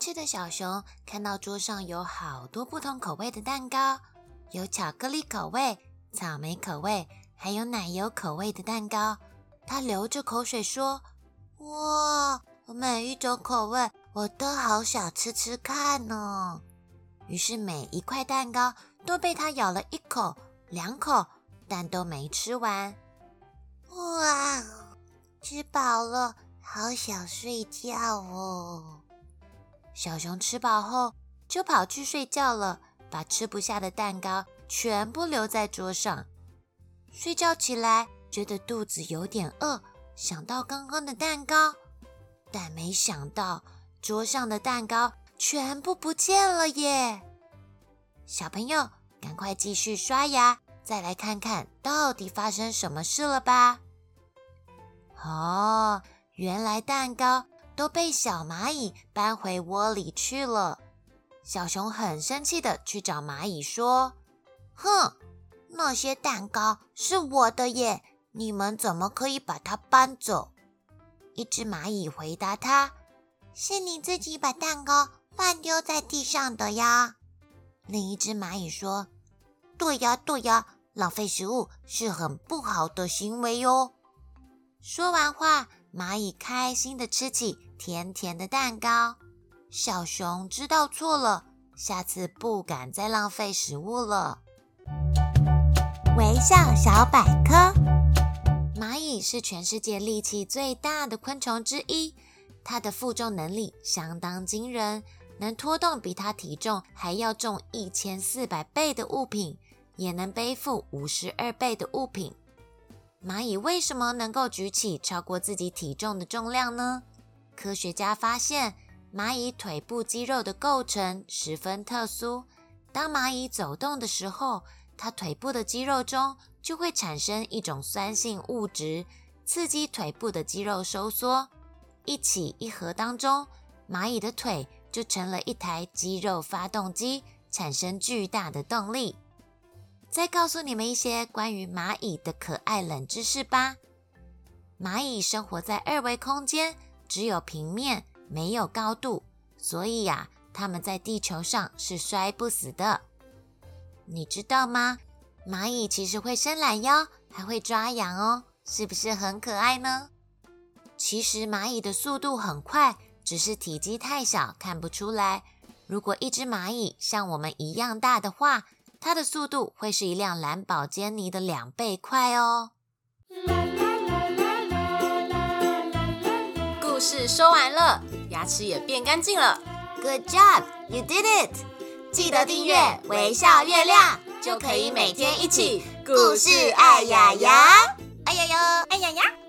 吃的小熊看到桌上有好多不同口味的蛋糕，有巧克力口味、草莓口味，还有奶油口味的蛋糕。它流着口水说：“哇，每一种口味我都好想吃吃看呢。”于是每一块蛋糕都被它咬了一口、两口，但都没吃完。哇，吃饱了，好想睡觉哦。小熊吃饱后就跑去睡觉了，把吃不下的蛋糕全部留在桌上。睡觉起来，觉得肚子有点饿，想到刚刚的蛋糕，但没想到桌上的蛋糕全部不见了耶！小朋友，赶快继续刷牙，再来看看到底发生什么事了吧？哦，原来蛋糕。都被小蚂蚁搬回窝里去了。小熊很生气的去找蚂蚁说：“哼，那些蛋糕是我的耶，你们怎么可以把它搬走？”一只蚂蚁回答他：“是你自己把蛋糕乱丢在地上的呀。”另一只蚂蚁说：“对呀，对呀，浪费食物是很不好的行为哟。”说完话。蚂蚁开心的吃起甜甜的蛋糕，小熊知道错了，下次不敢再浪费食物了。微笑小百科：蚂蚁是全世界力气最大的昆虫之一，它的负重能力相当惊人，能拖动比它体重还要重一千四百倍的物品，也能背负五十二倍的物品。蚂蚁为什么能够举起超过自己体重的重量呢？科学家发现，蚂蚁腿部肌肉的构成十分特殊。当蚂蚁走动的时候，它腿部的肌肉中就会产生一种酸性物质，刺激腿部的肌肉收缩。一起一合当中，蚂蚁的腿就成了一台肌肉发动机，产生巨大的动力。再告诉你们一些关于蚂蚁的可爱冷知识吧。蚂蚁生活在二维空间，只有平面，没有高度，所以呀，它们在地球上是摔不死的。你知道吗？蚂蚁其实会伸懒腰，还会抓痒哦，是不是很可爱呢？其实蚂蚁的速度很快，只是体积太小，看不出来。如果一只蚂蚁像我们一样大的话，它的速度会是一辆蓝宝坚尼的两倍快哦。故事说完了，牙齿也变干净了。Good job, you did it！记得订阅微笑月亮，就可以每天一起故事爱牙牙，爱牙牙，爱牙牙。